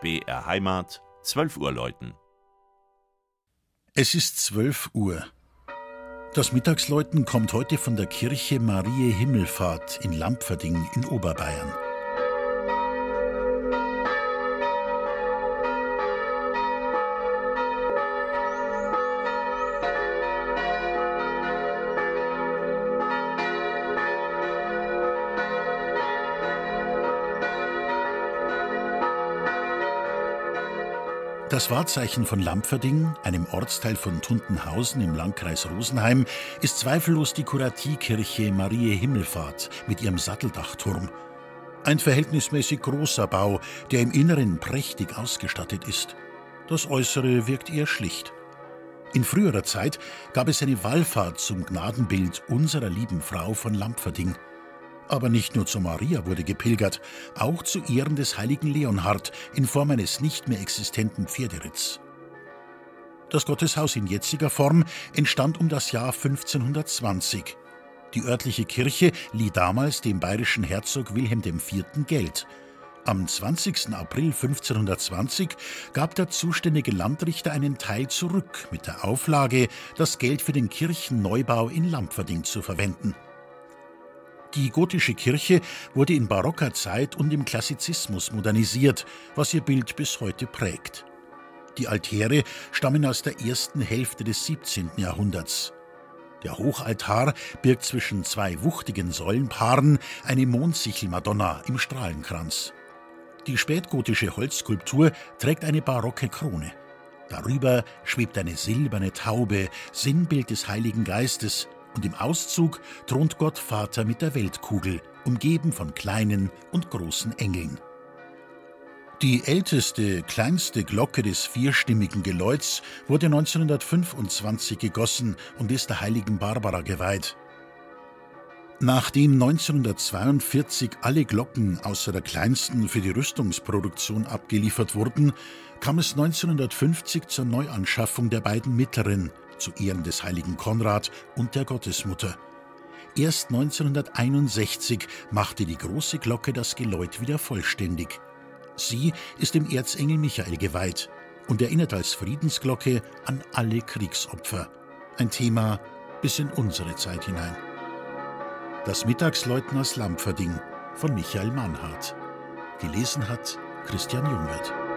BR Heimat, 12 Uhr läuten. Es ist 12 Uhr. Das Mittagsläuten kommt heute von der Kirche Marie Himmelfahrt in Lampferding in Oberbayern. Das Wahrzeichen von Lampferding, einem Ortsteil von Tuntenhausen im Landkreis Rosenheim, ist zweifellos die Kuratiekirche Marie Himmelfahrt mit ihrem Satteldachturm. Ein verhältnismäßig großer Bau, der im Inneren prächtig ausgestattet ist. Das Äußere wirkt eher schlicht. In früherer Zeit gab es eine Wallfahrt zum Gnadenbild unserer lieben Frau von Lampferding. Aber nicht nur zu Maria wurde gepilgert, auch zu Ehren des heiligen Leonhard in Form eines nicht mehr existenten Pferderitts. Das Gotteshaus in jetziger Form entstand um das Jahr 1520. Die örtliche Kirche lieh damals dem bayerischen Herzog Wilhelm IV. Geld. Am 20. April 1520 gab der zuständige Landrichter einen Teil zurück mit der Auflage, das Geld für den Kirchenneubau in Lampferding zu verwenden. Die gotische Kirche wurde in barocker Zeit und im Klassizismus modernisiert, was ihr Bild bis heute prägt. Die Altäre stammen aus der ersten Hälfte des 17. Jahrhunderts. Der Hochaltar birgt zwischen zwei wuchtigen Säulenpaaren eine Mondsichelmadonna im Strahlenkranz. Die spätgotische Holzskulptur trägt eine barocke Krone. Darüber schwebt eine silberne Taube, Sinnbild des Heiligen Geistes, und im Auszug thront Gott Vater mit der Weltkugel, umgeben von kleinen und großen Engeln. Die älteste, kleinste Glocke des vierstimmigen Geläuts wurde 1925 gegossen und ist der heiligen Barbara geweiht. Nachdem 1942 alle Glocken außer der kleinsten für die Rüstungsproduktion abgeliefert wurden, kam es 1950 zur Neuanschaffung der beiden mittleren, zu Ehren des heiligen Konrad und der Gottesmutter. Erst 1961 machte die große Glocke das Geläut wieder vollständig. Sie ist dem Erzengel Michael geweiht und erinnert als Friedensglocke an alle Kriegsopfer. Ein Thema bis in unsere Zeit hinein. Das Mittagsläuten aus Lampferding von Michael Mannhardt. Gelesen hat Christian Jungwirth.